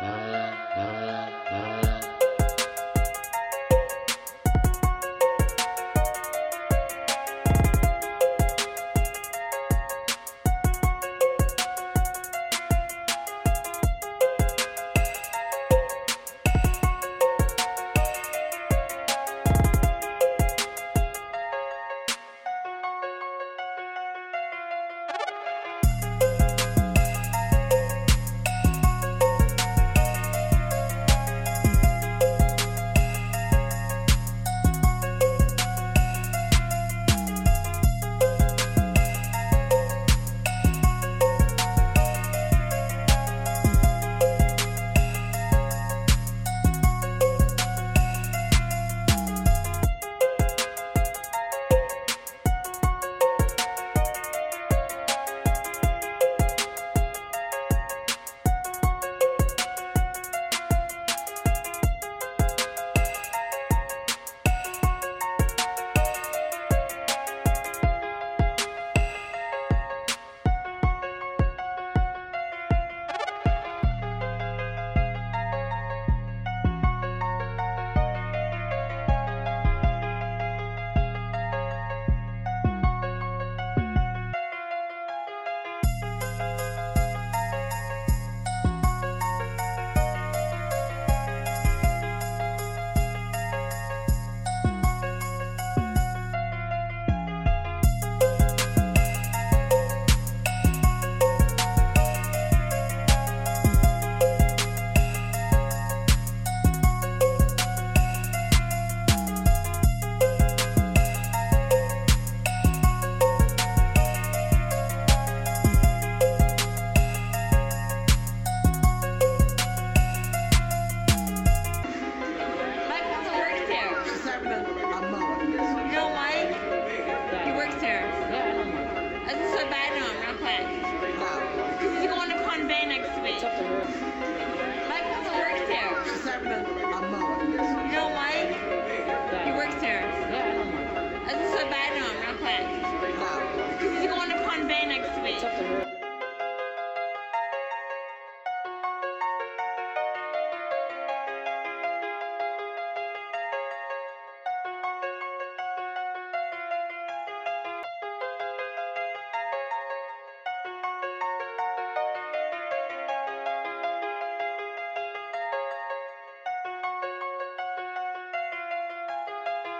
Thank nah, nah, nah. you.